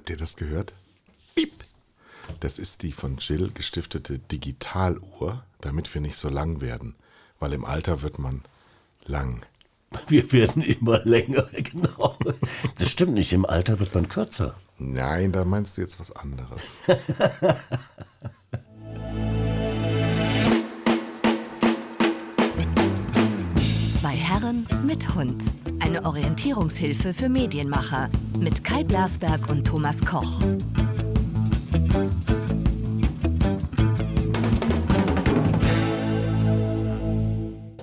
Habt ihr das gehört? Piep. Das ist die von Jill gestiftete Digitaluhr, damit wir nicht so lang werden. Weil im Alter wird man lang. Wir werden immer länger, genau. Das stimmt nicht, im Alter wird man kürzer. Nein, da meinst du jetzt was anderes. Zwei Herren mit Hund. Orientierungshilfe für Medienmacher mit Kai Blasberg und Thomas Koch.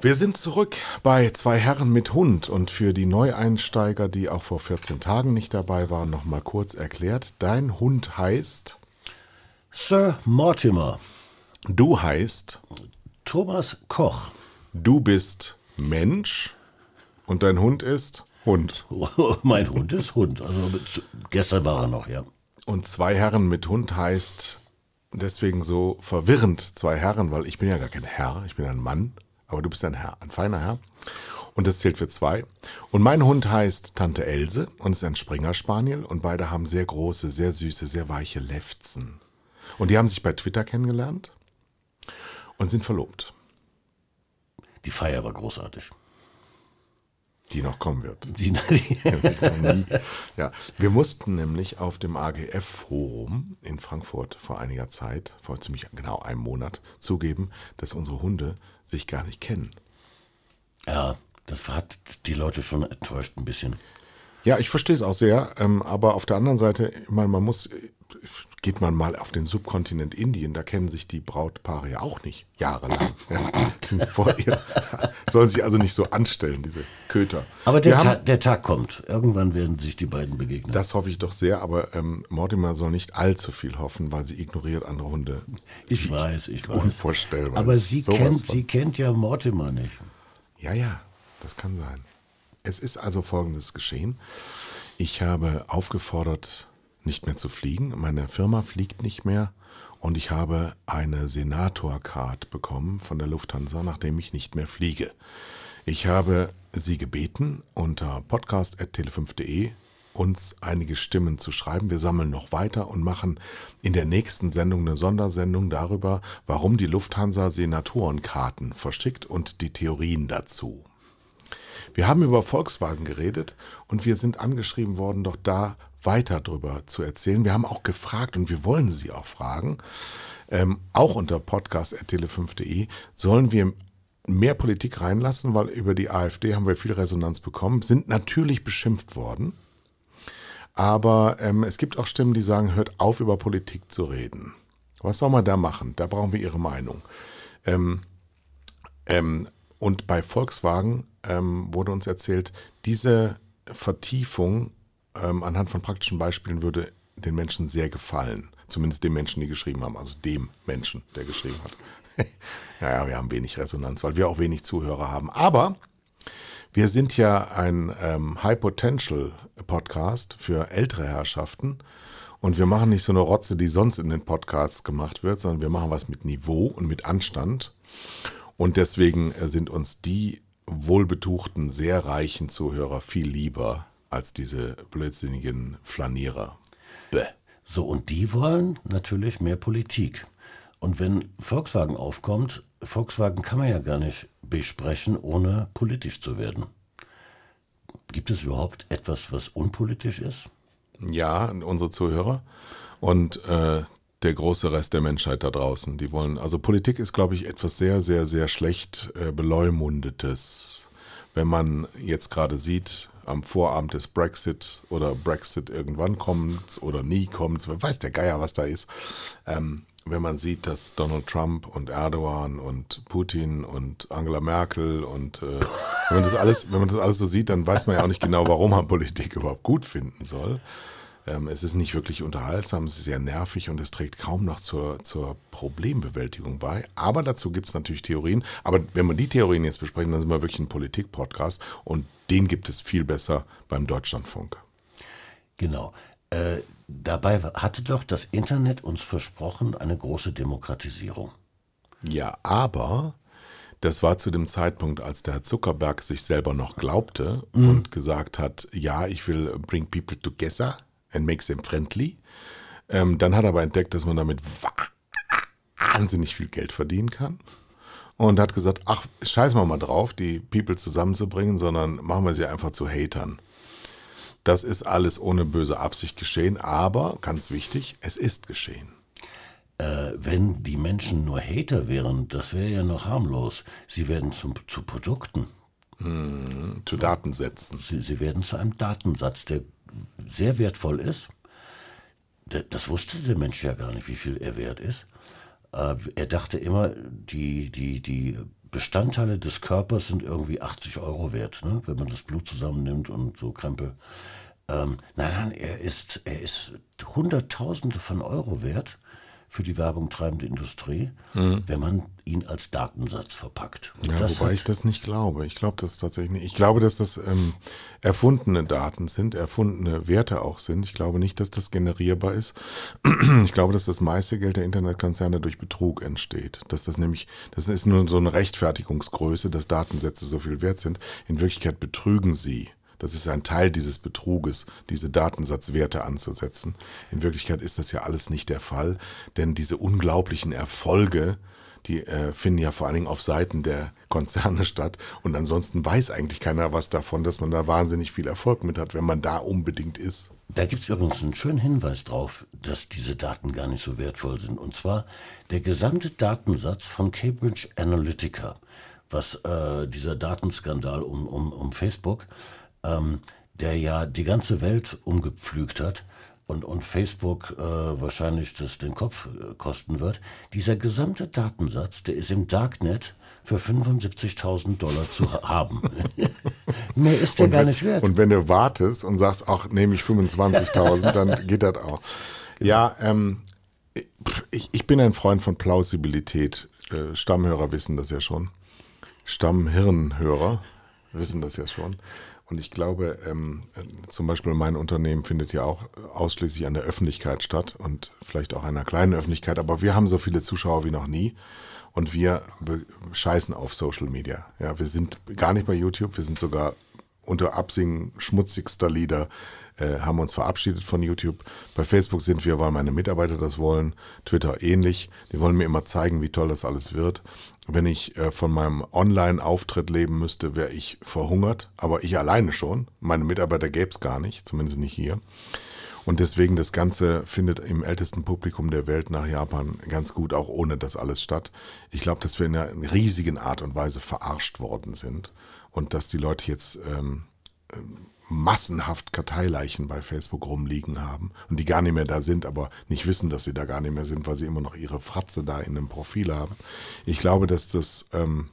Wir sind zurück bei zwei Herren mit Hund und für die Neueinsteiger, die auch vor 14 Tagen nicht dabei waren, noch mal kurz erklärt. Dein Hund heißt, Sir Mortimer, du heißt, Thomas Koch. du bist Mensch und dein Hund ist Hund. mein Hund ist Hund. Also gestern war er noch, ja. Und zwei Herren mit Hund heißt deswegen so verwirrend zwei Herren, weil ich bin ja gar kein Herr, ich bin ein Mann, aber du bist ein Herr, ein feiner Herr. Und das zählt für zwei. Und mein Hund heißt Tante Else und ist ein Springer Spaniel und beide haben sehr große, sehr süße, sehr weiche Lefzen. Und die haben sich bei Twitter kennengelernt und sind verlobt, Die Feier war großartig. Die noch kommen wird. Die, die. Ja, wir mussten nämlich auf dem AGF-Forum in Frankfurt vor einiger Zeit, vor ziemlich genau einem Monat, zugeben, dass unsere Hunde sich gar nicht kennen. ja, das hat die Leute schon enttäuscht ein bisschen. Ja, ich verstehe es auch sehr, ähm, aber auf der anderen Seite, ich meine, man muss, geht man mal auf den Subkontinent Indien, da kennen sich die Brautpaare ja auch nicht, jahrelang. Ja, die sind vor ihr, sollen sich also nicht so anstellen, diese Köter. Aber der, haben- der Tag kommt. Irgendwann werden sich die beiden begegnen. Das hoffe ich doch sehr, aber ähm, Mortimer soll nicht allzu viel hoffen, weil sie ignoriert andere Hunde. ich weiß, ich weiß. Unvorstellbar. Aber sie kennt, von- sie kennt ja Mortimer nicht. Ja, ja, das kann sein. Es ist also folgendes geschehen. Ich habe aufgefordert, nicht mehr zu fliegen. Meine Firma fliegt nicht mehr und ich habe eine Senator-Card bekommen von der Lufthansa, nachdem ich nicht mehr fliege. Ich habe Sie gebeten, unter podcast.tele5.de uns einige Stimmen zu schreiben. Wir sammeln noch weiter und machen in der nächsten Sendung eine Sondersendung darüber, warum die Lufthansa Senatorenkarten verschickt und die Theorien dazu. Wir haben über Volkswagen geredet und wir sind angeschrieben worden, doch da weiter drüber zu erzählen. Wir haben auch gefragt und wir wollen Sie auch fragen, ähm, auch unter podcast.tele5.de, sollen wir mehr Politik reinlassen, weil über die AfD haben wir viel Resonanz bekommen, sind natürlich beschimpft worden. Aber ähm, es gibt auch Stimmen, die sagen, hört auf, über Politik zu reden. Was soll man da machen? Da brauchen wir Ihre Meinung. Ähm, ähm, und bei Volkswagen ähm, wurde uns erzählt, diese Vertiefung ähm, anhand von praktischen Beispielen würde den Menschen sehr gefallen. Zumindest dem Menschen, die geschrieben haben. Also dem Menschen, der geschrieben hat. ja, ja, wir haben wenig Resonanz, weil wir auch wenig Zuhörer haben. Aber wir sind ja ein ähm, High-Potential-Podcast für ältere Herrschaften. Und wir machen nicht so eine Rotze, die sonst in den Podcasts gemacht wird, sondern wir machen was mit Niveau und mit Anstand. Und deswegen äh, sind uns die wohlbetuchten, sehr reichen Zuhörer viel lieber als diese blödsinnigen Flanierer. Bäh. So, und die wollen natürlich mehr Politik. Und wenn Volkswagen aufkommt, Volkswagen kann man ja gar nicht besprechen, ohne politisch zu werden. Gibt es überhaupt etwas, was unpolitisch ist? Ja, unsere Zuhörer und äh, der große Rest der Menschheit da draußen. Die wollen, also Politik ist, glaube ich, etwas sehr, sehr, sehr schlecht äh, beleumundetes. Wenn man jetzt gerade sieht, am Vorabend des Brexit oder Brexit irgendwann kommt oder nie kommt, weiß der Geier, was da ist. Ähm, wenn man sieht, dass Donald Trump und Erdogan und Putin und Angela Merkel und äh, wenn man das alles, wenn man das alles so sieht, dann weiß man ja auch nicht genau, warum man Politik überhaupt gut finden soll. Ähm, es ist nicht wirklich unterhaltsam, es ist sehr nervig und es trägt kaum noch zur, zur Problembewältigung bei. Aber dazu gibt es natürlich Theorien. Aber wenn wir die Theorien jetzt besprechen, dann sind wir wirklich ein Politik-Podcast und den gibt es viel besser beim Deutschlandfunk. Genau. Äh, dabei hatte doch das Internet uns versprochen, eine große Demokratisierung. Ja, aber das war zu dem Zeitpunkt, als der Herr Zuckerberg sich selber noch glaubte und gesagt hat, ja, ich will bring people together. And makes them friendly. Ähm, dann hat er aber entdeckt, dass man damit wahnsinnig viel Geld verdienen kann. Und hat gesagt, ach, scheiß mal mal drauf, die People zusammenzubringen, sondern machen wir sie einfach zu Hatern. Das ist alles ohne böse Absicht geschehen, aber ganz wichtig, es ist geschehen. Äh, wenn die Menschen nur Hater wären, das wäre ja noch harmlos. Sie werden zum, zu Produkten. Hm, zu Datensätzen. Sie, sie werden zu einem Datensatz, der sehr wertvoll ist. Das wusste der Mensch ja gar nicht, wie viel er wert ist. Äh, er dachte immer, die, die, die Bestandteile des Körpers sind irgendwie 80 Euro wert, ne? wenn man das Blut zusammennimmt und so Krempel. Ähm, nein, nein, er ist, er ist Hunderttausende von Euro wert für die Werbung treibende Industrie, mhm. wenn man ihn als Datensatz verpackt. Und ja, wobei ich das nicht glaube. Ich glaube das tatsächlich nicht. Ich glaube, dass das ähm, erfundene Daten sind, erfundene Werte auch sind. Ich glaube nicht, dass das generierbar ist. Ich glaube, dass das meiste Geld der Internetkonzerne durch Betrug entsteht. Dass das nämlich, das ist nur so eine Rechtfertigungsgröße, dass Datensätze so viel wert sind. In Wirklichkeit betrügen sie. Das ist ein Teil dieses Betruges, diese Datensatzwerte anzusetzen. In Wirklichkeit ist das ja alles nicht der Fall, denn diese unglaublichen Erfolge, die äh, finden ja vor allen Dingen auf Seiten der Konzerne statt. Und ansonsten weiß eigentlich keiner was davon, dass man da wahnsinnig viel Erfolg mit hat, wenn man da unbedingt ist. Da gibt es übrigens einen schönen Hinweis drauf, dass diese Daten gar nicht so wertvoll sind. Und zwar der gesamte Datensatz von Cambridge Analytica, was äh, dieser Datenskandal um, um, um Facebook ähm, der ja die ganze Welt umgepflügt hat und, und Facebook äh, wahrscheinlich das den Kopf äh, kosten wird. Dieser gesamte Datensatz, der ist im Darknet für 75.000 Dollar zu haben. Mehr ist der und gar nicht wert. Und wenn du wartest und sagst, ach, nehme ich 25.000, dann geht das auch. Genau. Ja, ähm, ich, ich bin ein Freund von Plausibilität. Äh, Stammhörer wissen das ja schon. Stammhirnhörer wissen das ja schon. Und ich glaube, ähm, zum Beispiel mein Unternehmen findet ja auch ausschließlich an der Öffentlichkeit statt und vielleicht auch einer kleinen Öffentlichkeit, aber wir haben so viele Zuschauer wie noch nie. Und wir scheißen auf Social Media. Ja, wir sind gar nicht bei YouTube, wir sind sogar unter Absingen schmutzigster Lieder äh, haben uns verabschiedet von YouTube. Bei Facebook sind wir, weil meine Mitarbeiter das wollen. Twitter ähnlich. Die wollen mir immer zeigen, wie toll das alles wird. Wenn ich äh, von meinem Online-Auftritt leben müsste, wäre ich verhungert. Aber ich alleine schon. Meine Mitarbeiter gäbe es gar nicht, zumindest nicht hier. Und deswegen das Ganze findet im ältesten Publikum der Welt nach Japan ganz gut auch ohne das alles statt. Ich glaube, dass wir in einer riesigen Art und Weise verarscht worden sind und dass die Leute jetzt ähm, massenhaft Karteileichen bei Facebook rumliegen haben und die gar nicht mehr da sind, aber nicht wissen, dass sie da gar nicht mehr sind, weil sie immer noch ihre Fratze da in einem Profil haben. Ich glaube, dass das ähm,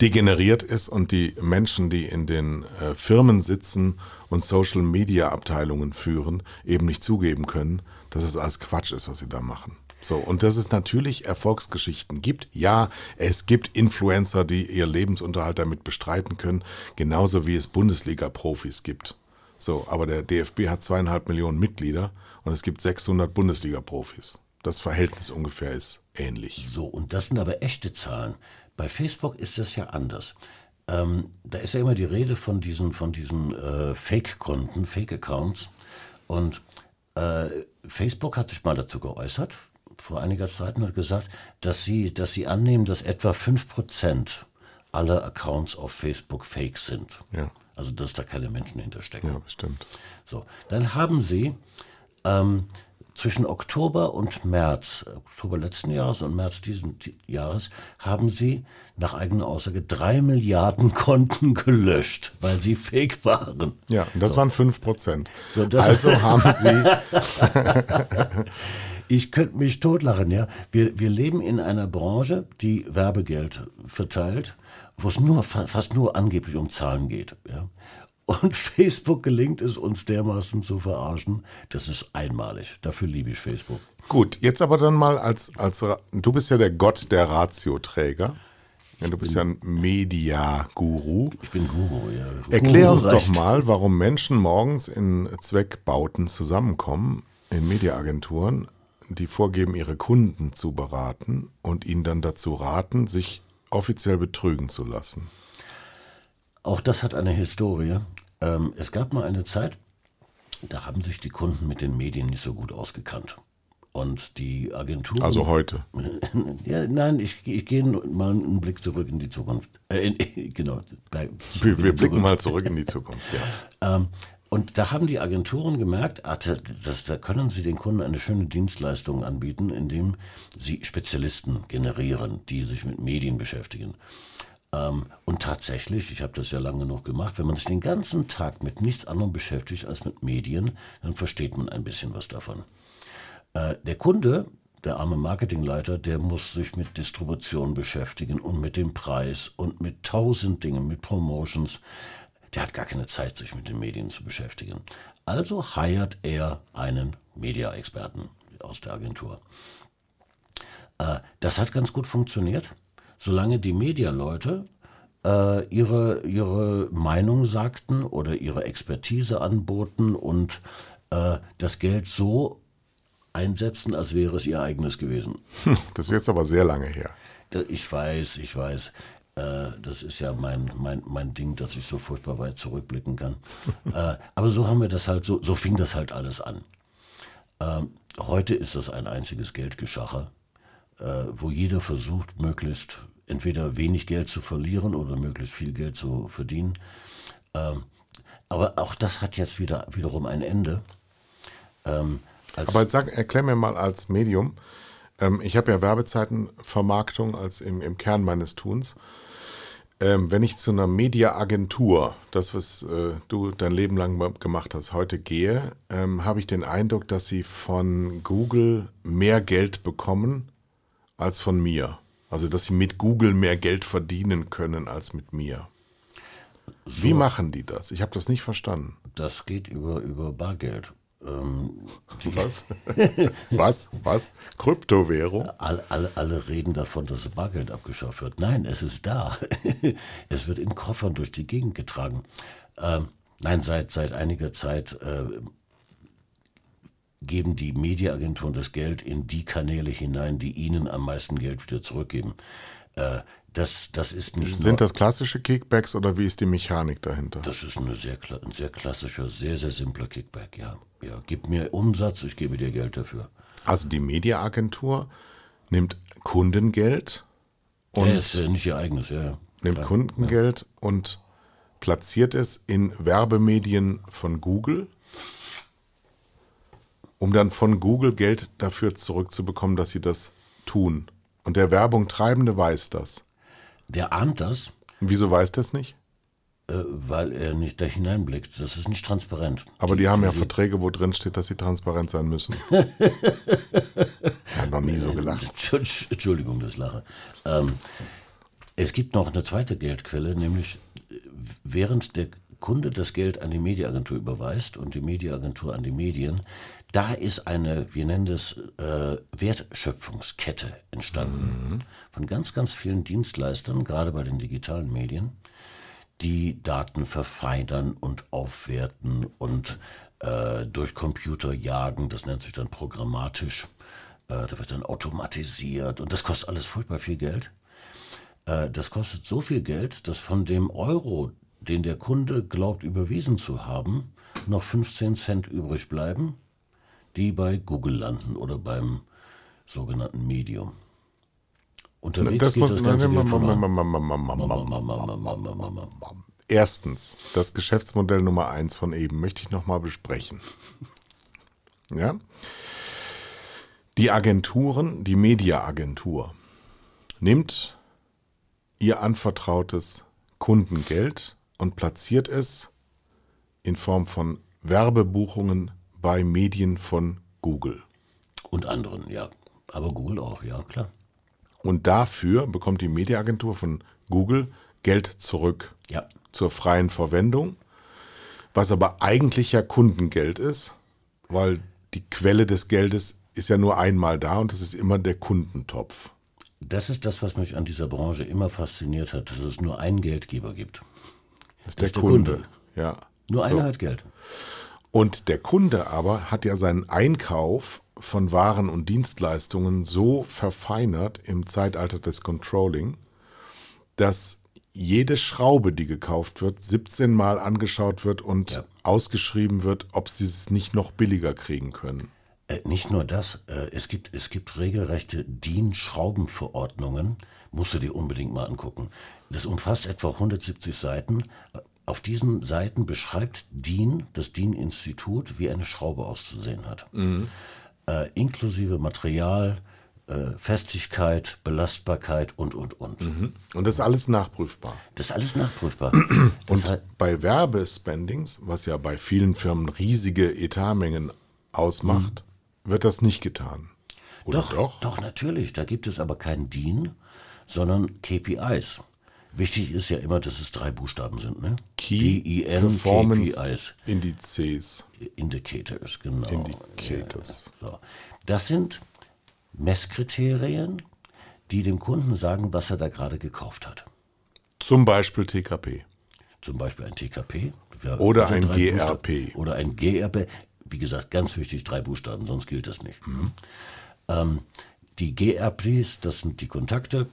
degeneriert ist und die Menschen, die in den äh, Firmen sitzen und Social-Media-Abteilungen führen, eben nicht zugeben können, dass es alles Quatsch ist, was sie da machen. So, und dass es natürlich Erfolgsgeschichten gibt. Ja, es gibt Influencer, die ihr Lebensunterhalt damit bestreiten können, genauso wie es Bundesliga-Profis gibt. So, aber der DFB hat zweieinhalb Millionen Mitglieder und es gibt 600 Bundesliga-Profis. Das Verhältnis ungefähr ist ähnlich. So, und das sind aber echte Zahlen. Bei Facebook ist das ja anders. Ähm, da ist ja immer die Rede von diesen, von diesen äh, Fake-Konten, Fake-Accounts. Und äh, Facebook hat sich mal dazu geäußert, vor einiger Zeit hat gesagt, dass sie, dass sie annehmen, dass etwa 5% aller Accounts auf Facebook fake sind. Ja. Also dass da keine Menschen hinterstecken. Ja, bestimmt. So, dann haben sie ähm, zwischen Oktober und März, Oktober letzten Jahres und März diesen Jahres, haben sie nach eigener Aussage drei Milliarden Konten gelöscht, weil sie fake waren. Ja, und das so. waren 5 Prozent. So, also haben sie ich könnte mich totlachen, ja. Wir, wir leben in einer Branche, die Werbegeld verteilt, wo es nur, fast nur angeblich um Zahlen geht, ja. Und Facebook gelingt es uns dermaßen zu verarschen. Das ist einmalig. Dafür liebe ich Facebook. Gut, jetzt aber dann mal als, als du bist ja der Gott der Ratioträger. Ja, du bist ja ein Media-Guru. Ich bin Guru, ja. Erklär uns doch mal, warum Menschen morgens in Zweckbauten zusammenkommen, in Mediaagenturen, die vorgeben, ihre Kunden zu beraten und ihnen dann dazu raten, sich offiziell betrügen zu lassen. Auch das hat eine Historie. Ähm, es gab mal eine Zeit, Da haben sich die Kunden mit den Medien nicht so gut ausgekannt. Und die Agentur. Also heute. ja, nein, ich, ich gehe mal einen Blick zurück in die Zukunft. Äh, genau. Wir, wir blicken mal zurück in die Zukunft, ja. Ähm, und da haben die Agenturen gemerkt, ah, das, da können sie den Kunden eine schöne Dienstleistung anbieten, indem sie Spezialisten generieren, die sich mit Medien beschäftigen. Ähm, und tatsächlich, ich habe das ja lange genug gemacht, wenn man sich den ganzen Tag mit nichts anderem beschäftigt als mit Medien, dann versteht man ein bisschen was davon. Äh, der Kunde, der arme Marketingleiter, der muss sich mit Distribution beschäftigen und mit dem Preis und mit tausend Dingen, mit Promotions. Der hat gar keine Zeit, sich mit den Medien zu beschäftigen. Also heiert er einen Media-Experten aus der Agentur. Äh, das hat ganz gut funktioniert, solange die Medialeute äh, ihre, ihre Meinung sagten oder ihre Expertise anboten und äh, das Geld so einsetzen, als wäre es ihr eigenes gewesen. Das ist jetzt aber sehr lange her. Ich weiß, ich weiß. Äh, das ist ja mein, mein, mein Ding, dass ich so furchtbar weit zurückblicken kann. Äh, aber so haben wir das halt, so, so fing das halt alles an. Ähm, heute ist das ein einziges Geldgeschacher, äh, wo jeder versucht, möglichst entweder wenig Geld zu verlieren oder möglichst viel Geld zu verdienen. Ähm, aber auch das hat jetzt wieder wiederum ein Ende. Ähm, aber sag, erklär mir mal als Medium, ich habe ja Werbezeitenvermarktung als im, im Kern meines Tuns. Ähm, wenn ich zu einer Mediaagentur, das was äh, du dein Leben lang gemacht hast, heute gehe, ähm, habe ich den Eindruck, dass sie von Google mehr Geld bekommen als von mir. Also dass sie mit Google mehr Geld verdienen können als mit mir. So, Wie machen die das? Ich habe das nicht verstanden. Das geht über, über Bargeld. Ähm, Was? Was? Was? Kryptowährung? Alle, alle, alle reden davon, dass Bargeld abgeschafft wird. Nein, es ist da. es wird in Koffern durch die Gegend getragen. Ähm, nein, seit, seit einiger Zeit äh, geben die Mediaagenturen das Geld in die Kanäle hinein, die ihnen am meisten Geld wieder zurückgeben. Äh, das, das ist nicht Sind das klassische Kickbacks oder wie ist die Mechanik dahinter? Das ist eine sehr, ein sehr klassischer, sehr, sehr simpler Kickback, ja. ja. Gib mir Umsatz, ich gebe dir Geld dafür. Also die Mediaagentur nimmt Kundengeld und. Ja, ist ja nicht ihr eigenes, ja. Nimmt Klar, Kundengeld ja. und platziert es in Werbemedien von Google, um dann von Google Geld dafür zurückzubekommen, dass sie das tun. Und der Werbung Treibende weiß das. Der ahnt das. Wieso weiß das nicht? Äh, weil er nicht da hineinblickt. Das ist nicht transparent. Aber die, die haben ja die, Verträge, wo drin steht, dass sie transparent sein müssen. ich habe noch nie so gelacht. Entschuldigung, das Lache. Ähm, es gibt noch eine zweite Geldquelle, nämlich während der Kunde das Geld an die Mediaagentur überweist und die Mediaagentur an die Medien, da ist eine, wir nennen das äh, Wertschöpfungskette entstanden mhm. von ganz, ganz vielen Dienstleistern, gerade bei den digitalen Medien, die Daten verfeinern und aufwerten und äh, durch Computer jagen. Das nennt sich dann programmatisch. Äh, da wird dann automatisiert und das kostet alles furchtbar viel Geld. Äh, das kostet so viel Geld, dass von dem Euro, den der Kunde glaubt überwiesen zu haben, noch 15 Cent übrig bleiben die bei Google landen oder beim sogenannten Medium. Unterwegs das geht muss, das Ganze Erstens, das Geschäftsmodell Nummer eins von eben möchte ich nochmal besprechen. Ja? Die Agenturen, die Mediaagentur, nimmt ihr anvertrautes Kundengeld und platziert es in Form von Werbebuchungen bei Medien von Google. Und anderen, ja. Aber Google auch, ja, klar. Und dafür bekommt die Mediaagentur von Google Geld zurück ja. zur freien Verwendung, was aber eigentlich ja Kundengeld ist, weil die Quelle des Geldes ist ja nur einmal da und das ist immer der Kundentopf. Das ist das, was mich an dieser Branche immer fasziniert hat, dass es nur einen Geldgeber gibt. Das ist der, der Kunde. Kunde. Ja. Nur so. einer hat Geld. Und der Kunde aber hat ja seinen Einkauf von Waren und Dienstleistungen so verfeinert im Zeitalter des Controlling, dass jede Schraube, die gekauft wird, 17 Mal angeschaut wird und Ja. ausgeschrieben wird, ob sie es nicht noch billiger kriegen können. Äh, nicht nur das, äh, es, gibt, es gibt regelrechte DIN-Schraubenverordnungen, musst du dir unbedingt mal angucken. Das umfasst etwa 170 Seiten. Auf diesen Seiten beschreibt DIN, das DIN-Institut, wie eine Schraube auszusehen hat. Äh, inklusive Material, äh, Festigkeit, Belastbarkeit und, und, und. Und das ist alles nachprüfbar. Das ist alles nachprüfbar. Das Und heißt, bei Werbespendings, was ja bei vielen Firmen riesige Etatmengen ausmacht, wird das nicht getan. Oder Doch, doch? doch, natürlich. Da gibt es aber kein DIN, sondern KPIs. Wichtig ist ja immer, dass es drei Buchstaben sind, ne? Key D-I-N, Performance KPIs. Indizes. Indicators, genau. Indicators. So. Das sind Messkriterien, die dem Kunden sagen, was er da gerade gekauft hat. Zum Beispiel TKP. Zum Beispiel ein TKP. Wir- Oder also ein GRP. Buchstaben. Oder ein GRP. Wie gesagt, ganz wichtig, drei Buchstaben, sonst gilt das nicht. Mhm. Ähm, die GRPs, das sind die Kontakte.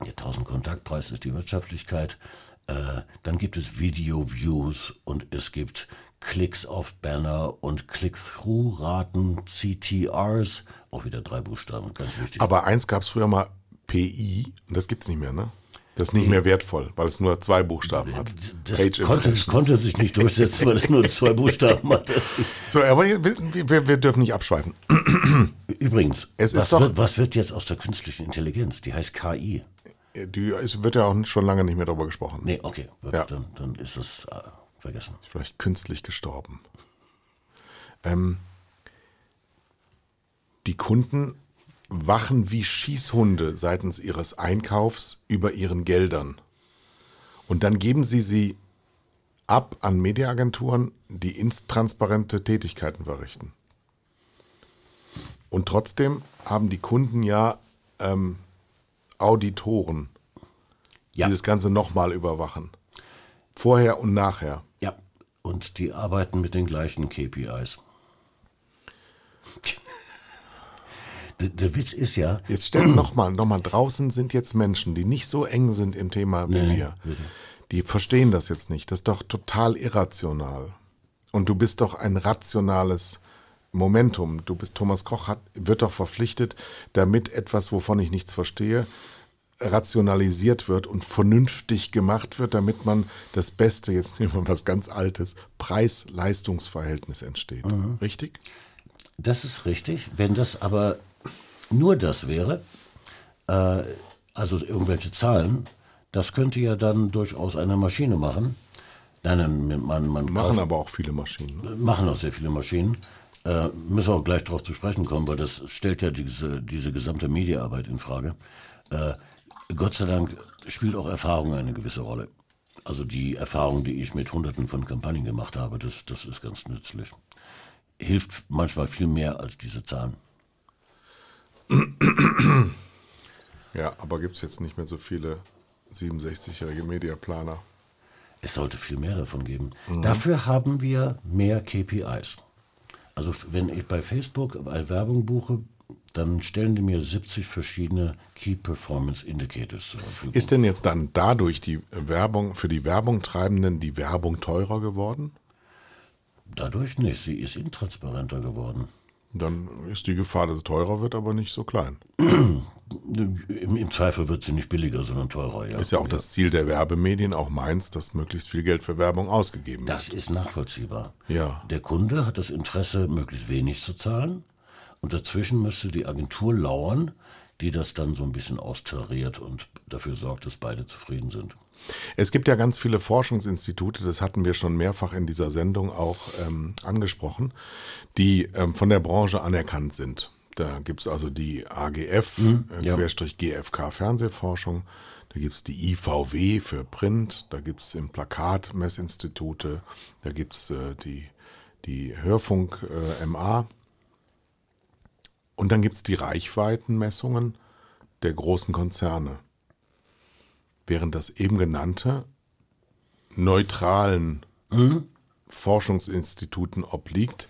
Der 1000 Kontaktpreis ist die Wirtschaftlichkeit. Äh, dann gibt es Video-Views und es gibt Klicks auf Banner und Click-Through-Raten, CTRs, auch wieder drei Buchstaben, ganz wichtig. Aber eins gab es früher mal PI und das gibt es nicht mehr, ne? Das ist nicht mehr wertvoll, weil es nur zwei Buchstaben hat. das Page konnte, konnte sich nicht durchsetzen, weil es nur zwei Buchstaben hatte. So, aber wir, wir, wir dürfen nicht abschweifen. Übrigens, was, doch- wird, was wird jetzt aus der künstlichen Intelligenz? Die heißt KI. Die, es wird ja auch schon lange nicht mehr darüber gesprochen. Nee, okay, gut, Ja. dann, dann ist es äh, vergessen. Vielleicht künstlich gestorben. Ähm, die Kunden wachen wie Schießhunde seitens ihres Einkaufs über ihren Geldern. Und dann geben sie sie ab an Mediaagenturen, die intransparente Tätigkeiten verrichten. Und trotzdem haben die Kunden ja ähm, Auditoren, Ja. die das Ganze nochmal überwachen. Vorher und nachher. Ja, und die arbeiten mit den gleichen KPIs. Der, der Witz ist ja, Jetzt stell nochmal, noch mal, draußen sind jetzt Menschen, die nicht so eng sind im Thema wie Nee, wir. bitte. Die verstehen das jetzt nicht. Das ist doch total irrational. Und du bist doch ein rationales Momentum. Du bist Thomas Koch, hat, wird doch verpflichtet, damit etwas, wovon ich nichts verstehe, rationalisiert wird und vernünftig gemacht wird, damit man das Beste, jetzt nehmen wir was ganz Altes, Preis-Leistungs-Verhältnis entsteht. Richtig? das ist richtig. Wenn das aber nur das wäre, äh, also irgendwelche Zahlen, das könnte ja dann durchaus eine Maschine machen. Nein, nein, man, man Machen kauft- aber auch viele Maschinen. ne? machen auch sehr viele Maschinen. Äh, müssen wir auch gleich darauf zu sprechen kommen, weil das stellt ja diese, diese gesamte Mediaarbeit in Frage. Äh, Gott sei Dank spielt auch Erfahrung eine gewisse Rolle. Also die Erfahrung, die ich mit hunderten von Kampagnen gemacht habe, das, das ist ganz nützlich. Hilft manchmal viel mehr als diese Zahlen. Ja, aber gibt es jetzt nicht mehr so viele 67-jährige Mediaplaner. Es sollte viel mehr davon geben. Dafür haben wir mehr KPIs. Also wenn ich bei Facebook Werbung buche, dann stellen die mir 70 verschiedene Key Performance Indicators zur Verfügung. Ist denn jetzt dann dadurch die Werbung für die Werbung Treibenden die Werbung teurer geworden? Dadurch nicht, sie ist intransparenter geworden. Dann ist die Gefahr, dass es teurer wird, aber nicht so klein. Im, Im Zweifel wird sie nicht billiger, sondern teurer. Ja. Ist ja auch das Ziel der Werbemedien, auch meins, dass möglichst viel Geld für Werbung ausgegeben wird. Das ist nachvollziehbar. Ja. Der Kunde hat das Interesse, möglichst wenig zu zahlen. Und dazwischen müsste die Agentur lauern, die das dann so ein bisschen austariert und dafür sorgt, dass beide zufrieden sind. Es gibt ja ganz viele Forschungsinstitute, das hatten wir schon mehrfach in dieser Sendung auch ähm, angesprochen, die ähm, von der Branche anerkannt sind. Da gibt es also die AGF, äh, ja. Querstrich GFK Fernsehforschung, da gibt es die IVW für Print, da gibt es im Plakat Messinstitute, da gibt es äh, die, die Hörfunk äh, MA und dann gibt es die Reichweitenmessungen der großen Konzerne während das eben genannte neutralen Forschungsinstituten obliegt,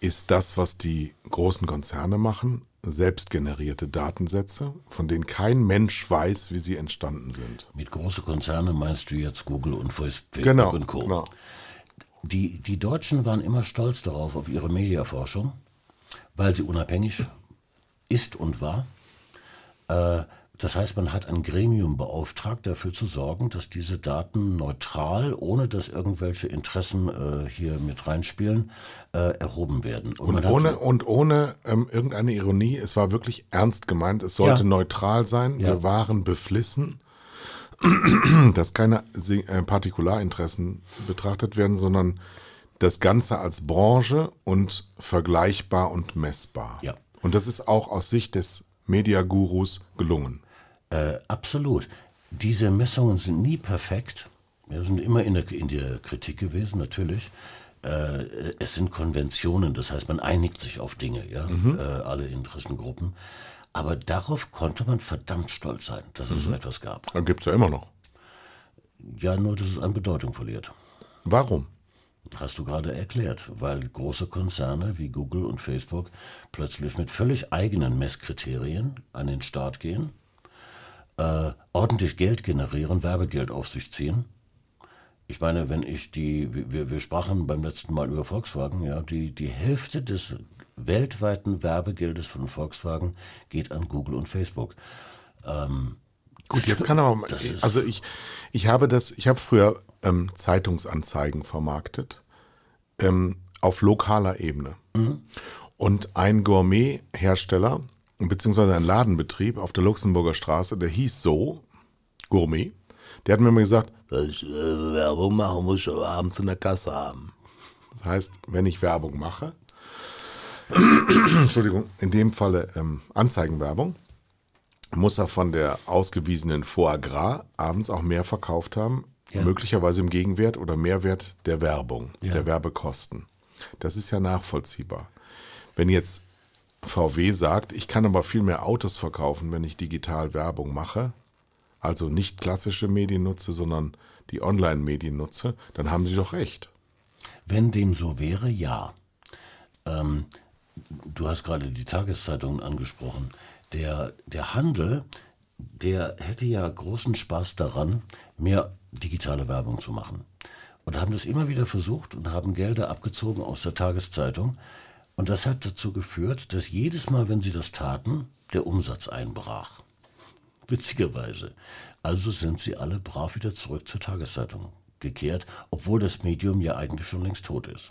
ist das, was die großen Konzerne machen, selbstgenerierte Datensätze, von denen kein Mensch weiß, wie sie entstanden sind. Mit großen Konzernen meinst du jetzt Google und Facebook Genau, und Co. genau. Die, die Deutschen waren immer stolz darauf, auf ihre Mediaforschung, weil sie unabhängig ist und war. Äh, das heißt, man hat ein Gremium beauftragt, dafür zu sorgen, dass diese Daten neutral, ohne dass irgendwelche Interessen äh, hier mit reinspielen, äh, erhoben werden. Und hat ohne, und ohne ähm, irgendeine Ironie, es war wirklich ernst gemeint, es sollte Ja. neutral sein. Ja. Wir waren beflissen, dass keine Partikularinteressen betrachtet werden, sondern das Ganze als Branche und vergleichbar und messbar. Ja. Und das ist auch aus Sicht des Mediagurus gelungen. Äh, absolut. Diese Messungen sind nie perfekt. Wir sind immer in der, in der Kritik gewesen, natürlich. Äh, es sind Konventionen, das heißt, man einigt sich auf Dinge, ja, äh, alle Interessengruppen. Aber darauf konnte man verdammt stolz sein, dass es so etwas gab. Dann gibt es ja immer noch. Ja, nur, dass es an Bedeutung verliert. Warum? Hast du gerade erklärt, weil große Konzerne wie Google und Facebook plötzlich mit völlig eigenen Messkriterien an den Start gehen, äh, ordentlich Geld generieren, Werbegeld auf sich ziehen. Ich meine, wenn ich die, wir, wir sprachen beim letzten Mal über Volkswagen, ja, die, die Hälfte des weltweiten Werbegeldes von Volkswagen geht an Google und Facebook. Gut, jetzt kann aber, also ich, ich habe das, ich habe früher ähm, Zeitungsanzeigen vermarktet ähm, auf lokaler Ebene. Und ein Gourmet-Hersteller, beziehungsweise ein Ladenbetrieb auf der Luxemburger Straße, der hieß so, Gourmet, der hat mir immer gesagt, "Wenn ich äh, Werbung machen muss ich abends in der Kasse haben. Das heißt, wenn ich Werbung mache, Entschuldigung, in dem Falle ähm, Anzeigenwerbung, muss er von der ausgewiesenen Foie Gras abends auch mehr verkauft haben, Ja. möglicherweise im Gegenwert oder Mehrwert der Werbung, Ja. der Werbekosten. Das ist ja nachvollziehbar. Wenn jetzt VW sagt, ich kann aber viel mehr Autos verkaufen, wenn ich digital Werbung mache, also nicht klassische Medien nutze, sondern die Online-Medien nutze, dann haben sie doch recht. Wenn dem so wäre, ja. Ähm, du hast gerade die Tageszeitungen angesprochen. Der, der Handel, der hätte ja großen Spaß daran, mehr digitale Werbung zu machen. Und haben das immer wieder versucht und haben Gelder abgezogen aus der Tageszeitung. Und das hat dazu geführt, dass jedes Mal, wenn sie das taten, der Umsatz einbrach. Witzigerweise. Also sind sie alle brav wieder zurück zur Tageszeitung gekehrt, obwohl das Medium ja eigentlich schon längst tot ist.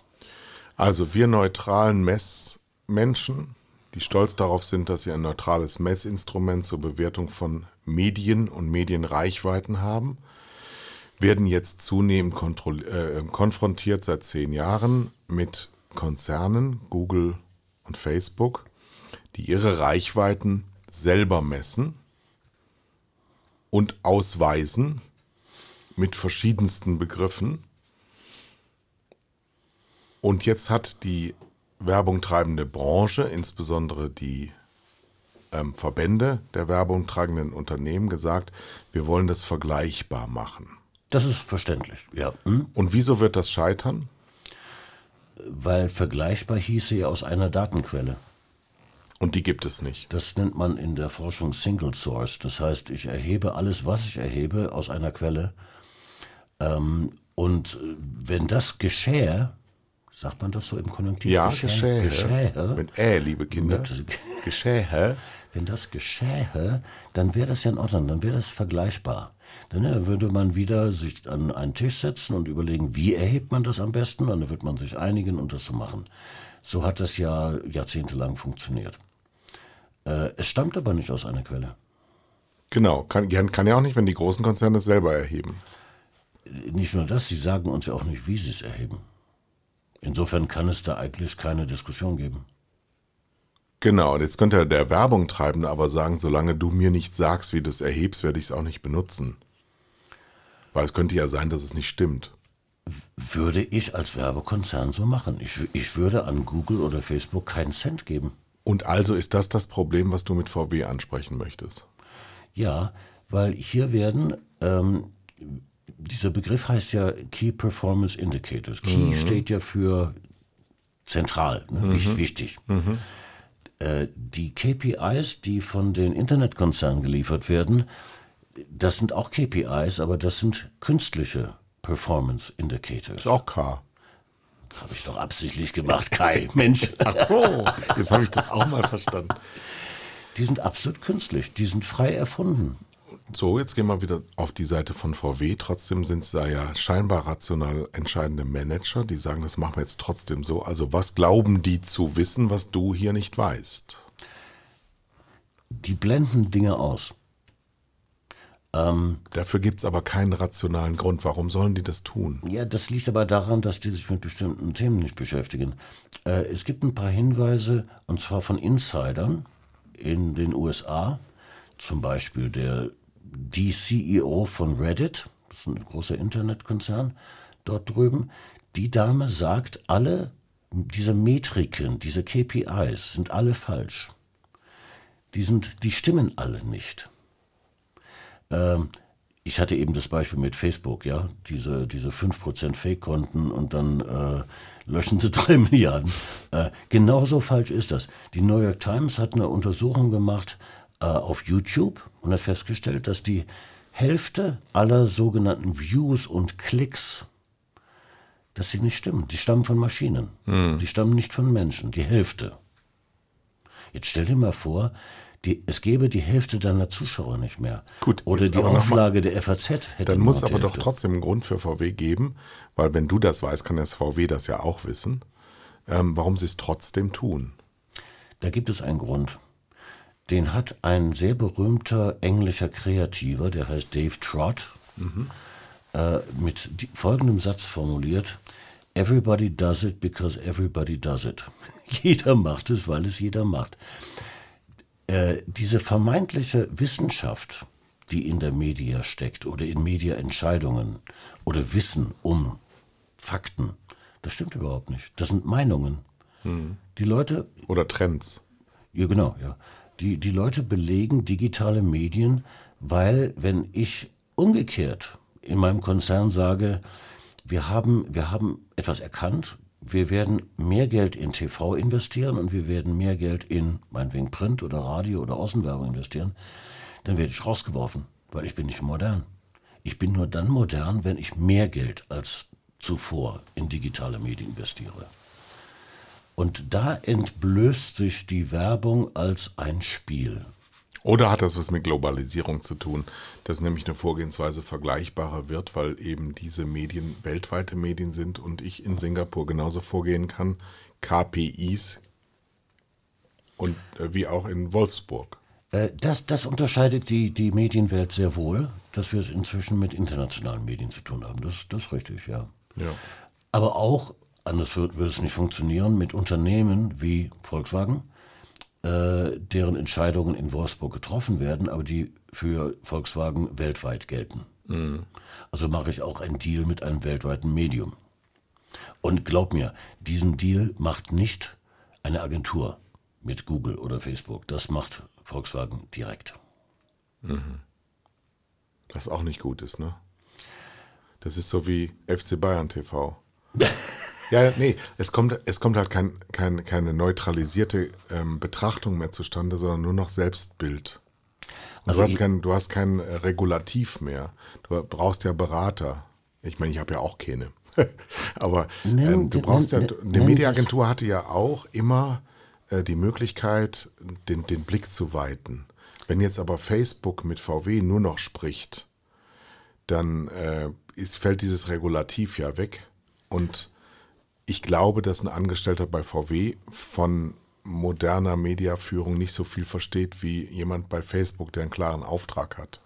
Also wir neutralen Messmenschen, die stolz darauf sind, dass sie ein neutrales Messinstrument zur Bewertung von Medien und Medienreichweiten haben, werden jetzt zunehmend äh, konfrontiert seit zehn Jahren mit Konzernen, Google und Facebook, die ihre Reichweiten selber messen und ausweisen mit verschiedensten Begriffen. Und jetzt hat die Werbung treibende Branche, insbesondere die ähm, Verbände der Werbung tragenden Unternehmen, gesagt, wir wollen das vergleichbar machen. Das ist verständlich, ja. Hm? Und wieso wird das scheitern? Weil vergleichbar hieße ja aus einer Datenquelle. Und die gibt es nicht. Das nennt man in der Forschung Single Source. Das heißt, ich erhebe alles, was ich erhebe, aus einer Quelle. Ähm, und äh, wenn das geschähe, sagt man das so im Konjunktiv? Ja, Geschähe. Geschähe. Mit Ä, liebe Kinder. Mit- Geschähe. Wenn das geschähe, dann wäre das ja in Ordnung, dann wäre das vergleichbar. Dann äh, würde man wieder sich an einen Tisch setzen und überlegen, wie erhebt man das am besten, und dann wird man sich einigen, um das zu machen. So hat das ja jahrzehntelang funktioniert. Äh, es stammt aber nicht aus einer Quelle. Genau, kann, kann ja auch nicht, wenn die großen Konzerne es selber erheben. Nicht nur das, sie sagen uns ja auch nicht, wie sie es erheben. Insofern kann es da eigentlich keine Diskussion geben. Genau, und jetzt könnte der Werbung treibende aber sagen, solange du mir nicht sagst, wie du es erhebst, werde ich es auch nicht benutzen. Weil es könnte ja sein, dass es nicht stimmt. Würde ich als Werbekonzern so machen. Ich, ich würde an Google oder Facebook keinen Cent geben. Und also ist das das Problem, was du mit VW ansprechen möchtest. Ja, weil hier werden, ähm, dieser Begriff heißt ja Key Performance Indicators. Key steht ja für zentral, ne? wich- wichtig. Äh, die KPIs, die von den Internetkonzernen geliefert werden, das sind auch KPIs, aber das sind künstliche Performance Indicators. Ist auch K. Habe ich doch absichtlich gemacht, Kai. Mensch. Ach so, jetzt habe ich das auch mal verstanden. Die sind absolut künstlich, die sind frei erfunden. So, jetzt gehen wir wieder auf die Seite von VW. Trotzdem sind es da ja scheinbar rational entscheidende Manager, die sagen, das machen wir jetzt trotzdem so. Also was glauben die zu wissen, was du hier nicht weißt? Die blenden Dinge aus. Ähm, Dafür gibt es aber keinen rationalen Grund. Warum sollen die das tun? Ja, das liegt aber daran, dass die sich mit bestimmten Themen nicht beschäftigen. Äh, es gibt ein paar Hinweise, und zwar von Insidern in den USA, zum Beispiel der die CEO von Reddit, das ist ein großer Internetkonzern dort drüben, die Dame sagt, alle diese Metriken, diese KPIs sind alle falsch. Die, sind, die stimmen alle nicht. Ähm, ich hatte eben das Beispiel mit Facebook, ja, diese, diese 5% Fake-Konten und dann äh, löschen sie drei Milliarden. Äh, genauso falsch ist das. Die New York Times hat eine Untersuchung gemacht äh, auf YouTube und hat festgestellt, dass die Hälfte aller sogenannten Views und Klicks, dass sie nicht stimmen. Die stammen von Maschinen. Hm. Die stammen nicht von Menschen. Die Hälfte. Jetzt stell dir mal vor, die, es gäbe die Hälfte deiner Zuschauer nicht mehr. Gut, Oder die Auflage der FAZ hätte Dann muss aber doch trotzdem einen Grund für VW geben, weil wenn du das weißt, kann das VW das ja auch wissen, ähm, warum sie es trotzdem tun. Da gibt es einen Grund. Den hat ein sehr berühmter englischer Kreativer, der heißt Dave Trott, mhm. äh, mit folgendem Satz formuliert. Everybody does it because everybody does it. jeder macht es, weil es jeder macht. Äh, diese vermeintliche Wissenschaft, die in der Media steckt oder in Mediaentscheidungen oder Wissen um Fakten, das stimmt überhaupt nicht. Das sind Meinungen. Hm. Die Leute. Oder Trends. Ja, genau, ja. Die, die Leute belegen digitale Medien, weil wenn ich umgekehrt in meinem Konzern sage, wir haben, wir haben etwas erkannt, wir werden mehr Geld in TV investieren und wir werden mehr Geld in meinetwegen Print oder Radio oder Außenwerbung investieren, dann werde ich rausgeworfen, weil ich bin nicht modern. Ich bin nur dann modern, wenn ich mehr Geld als zuvor in digitale Medien investiere. Und da entblößt sich die Werbung als ein Spiel. Oder hat das was mit Globalisierung zu tun, dass nämlich eine Vorgehensweise vergleichbarer wird, weil eben diese Medien weltweite Medien sind und ich in Singapur genauso vorgehen kann, KPIs und äh, wie auch in Wolfsburg. Äh, das, das unterscheidet die, die Medienwelt sehr wohl, dass wir es inzwischen mit internationalen Medien zu tun haben. Das, das ist richtig, ja. ja. Aber auch anders wird, wird es nicht funktionieren, mit Unternehmen wie Volkswagen, äh, deren Entscheidungen in Wolfsburg getroffen werden, aber die für Volkswagen weltweit gelten. Mhm. Also mache ich auch einen Deal mit einem weltweiten Medium. Und glaub mir, diesen Deal macht nicht eine Agentur mit Google oder Facebook. Das macht Volkswagen direkt. Mhm. Was auch nicht gut ist, ne? Das ist so wie FC Bayern TV. Ja, nee, es kommt, es kommt halt kein, kein, keine neutralisierte ähm, Betrachtung mehr zustande, sondern nur noch Selbstbild. Also du, hast kein, du hast kein äh, Regulativ mehr. Du brauchst ja Berater. Ich meine, ich habe ja auch keine. Aber ähm, du brauchst ja, eine Mediaagentur hatte ja auch immer äh, die Möglichkeit, den, den Blick zu weiten. Wenn jetzt aber Facebook mit VW nur noch spricht, dann äh, ist, fällt dieses Regulativ ja weg. Und ich glaube, dass ein Angestellter bei VW von moderner Mediaführung nicht so viel versteht wie jemand bei Facebook, der einen klaren Auftrag hat.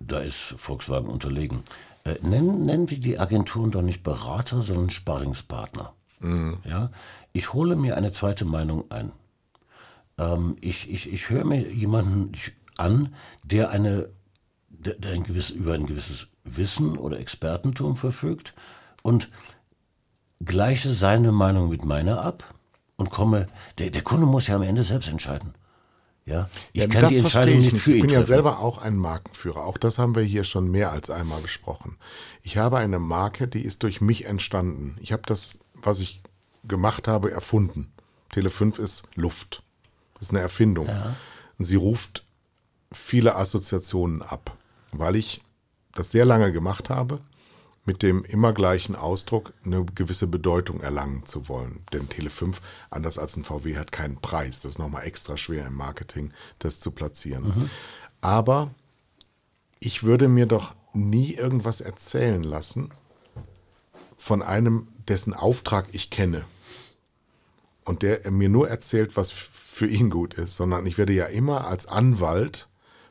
Da ist Volkswagen unterlegen. Äh, nennen, nennen wir die Agenturen doch nicht Berater, sondern Sparringspartner. Mhm. Ja? Ich hole mir eine zweite Meinung ein. Ähm, ich ich, ich höre mir jemanden an, der, eine, der, der ein gewiss, über ein gewisses Wissen oder Expertentum verfügt und gleiche seine Meinung mit meiner ab und komme. Der, der Kunde muss ja am Ende selbst entscheiden. Ja, ich ja, kann das die Entscheidung ich nicht. für ich bin ja selber auch ein Markenführer. Auch das haben wir hier schon mehr als einmal besprochen. Ich habe eine Marke, die ist durch mich entstanden. Ich habe das, was ich gemacht habe, erfunden. Tele 5 ist Luft. Das ist eine Erfindung. Und sie ruft viele Assoziationen ab, weil ich das sehr lange gemacht habe, mit dem immer gleichen Ausdruck eine gewisse Bedeutung erlangen zu wollen. Denn Tele 5, anders als ein VW, hat keinen Preis. Das ist nochmal extra schwer im Marketing, das zu platzieren. Aber ich würde mir doch nie irgendwas erzählen lassen von einem, dessen Auftrag ich kenne und der mir nur erzählt, was für ihn gut ist, sondern ich werde ja immer als Anwalt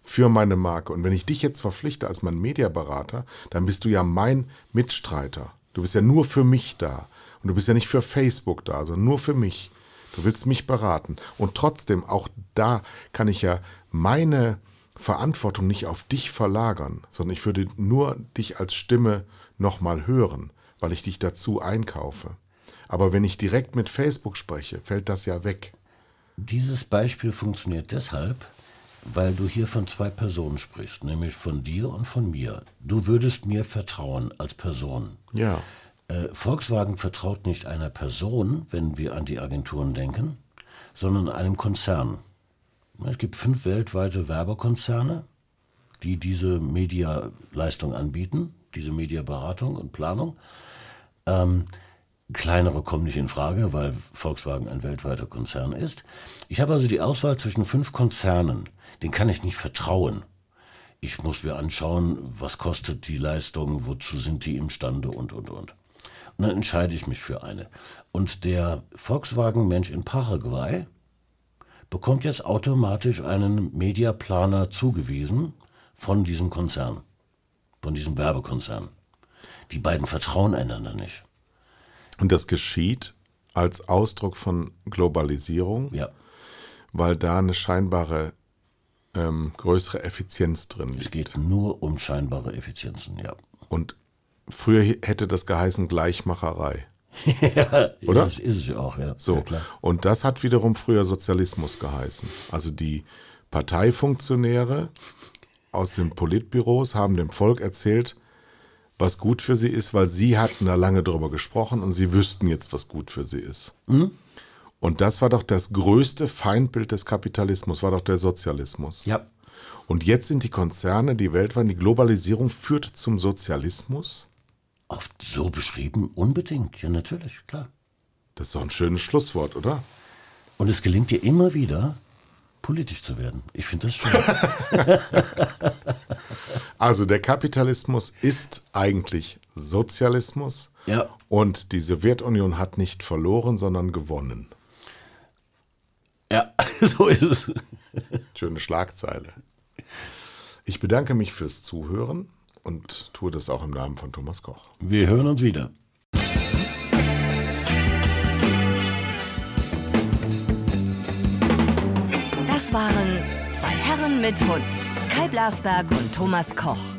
für meine Marke. Und wenn ich dich jetzt verpflichte als mein Mediaberater, dann bist du ja mein Mitstreiter. Du bist ja nur für mich da. Und du bist ja nicht für Facebook da, sondern nur für mich. Du willst mich beraten. Und trotzdem, auch da kann ich ja meine Verantwortung nicht auf dich verlagern, sondern ich würde nur dich als Stimme nochmal hören, weil ich dich dazu einkaufe. Aber wenn ich direkt mit Facebook spreche, fällt das ja weg. Dieses Beispiel funktioniert deshalb, weil du hier von zwei Personen sprichst, nämlich von dir und von mir. Du würdest mir vertrauen als Person. Ja. Äh, Volkswagen vertraut nicht einer Person, wenn wir an die Agenturen denken, sondern einem Konzern. Es gibt fünf weltweite Werbekonzerne, die diese Medialeistung anbieten, diese Mediaberatung und Planung. Ähm, kleinere kommen nicht in Frage, weil Volkswagen ein weltweiter Konzern ist. Ich habe also die Auswahl zwischen fünf Konzernen. Den kann ich nicht vertrauen. Ich muss mir anschauen, was kostet die Leistung, wozu sind die imstande und, und, und. Und dann entscheide ich mich für eine. Und der Volkswagen-Mensch in Paraguay bekommt jetzt automatisch einen Mediaplaner zugewiesen von diesem Konzern, von diesem Werbekonzern. Die beiden vertrauen einander nicht. Und das geschieht als Ausdruck von Globalisierung, Ja. weil da eine scheinbare ähm, größere Effizienz drin Es liegt. geht nur um scheinbare Effizienzen, ja. Und früher hätte das geheißen Gleichmacherei. ja Oder? Ist es, ist es ja auch, ja. So. Ja, klar. Und das hat wiederum früher Sozialismus geheißen. Also die Parteifunktionäre aus den Politbüros haben dem Volk erzählt, was gut für sie ist, weil sie hatten da lange drüber gesprochen und sie wüssten jetzt, was gut für sie ist. Und das war doch das größte Feindbild des Kapitalismus, war doch der Sozialismus. Ja. Und jetzt sind die Konzerne, die weltweit, die Globalisierung führt zum Sozialismus. Oft so beschrieben, unbedingt, ja, natürlich, klar. Das ist doch ein schönes Schlusswort, oder? Und es gelingt dir immer wieder, politisch zu werden. Ich finde das schön. Also der Kapitalismus ist eigentlich Sozialismus ja. und die Sowjetunion hat nicht verloren, sondern gewonnen. Ja, so ist es. Schöne Schlagzeile. Ich bedanke mich fürs Zuhören und tue das auch im Namen von Thomas Koch. Wir hören uns wieder. Das waren zwei Herren mit Hund. Kai Blasberg und Thomas Koch.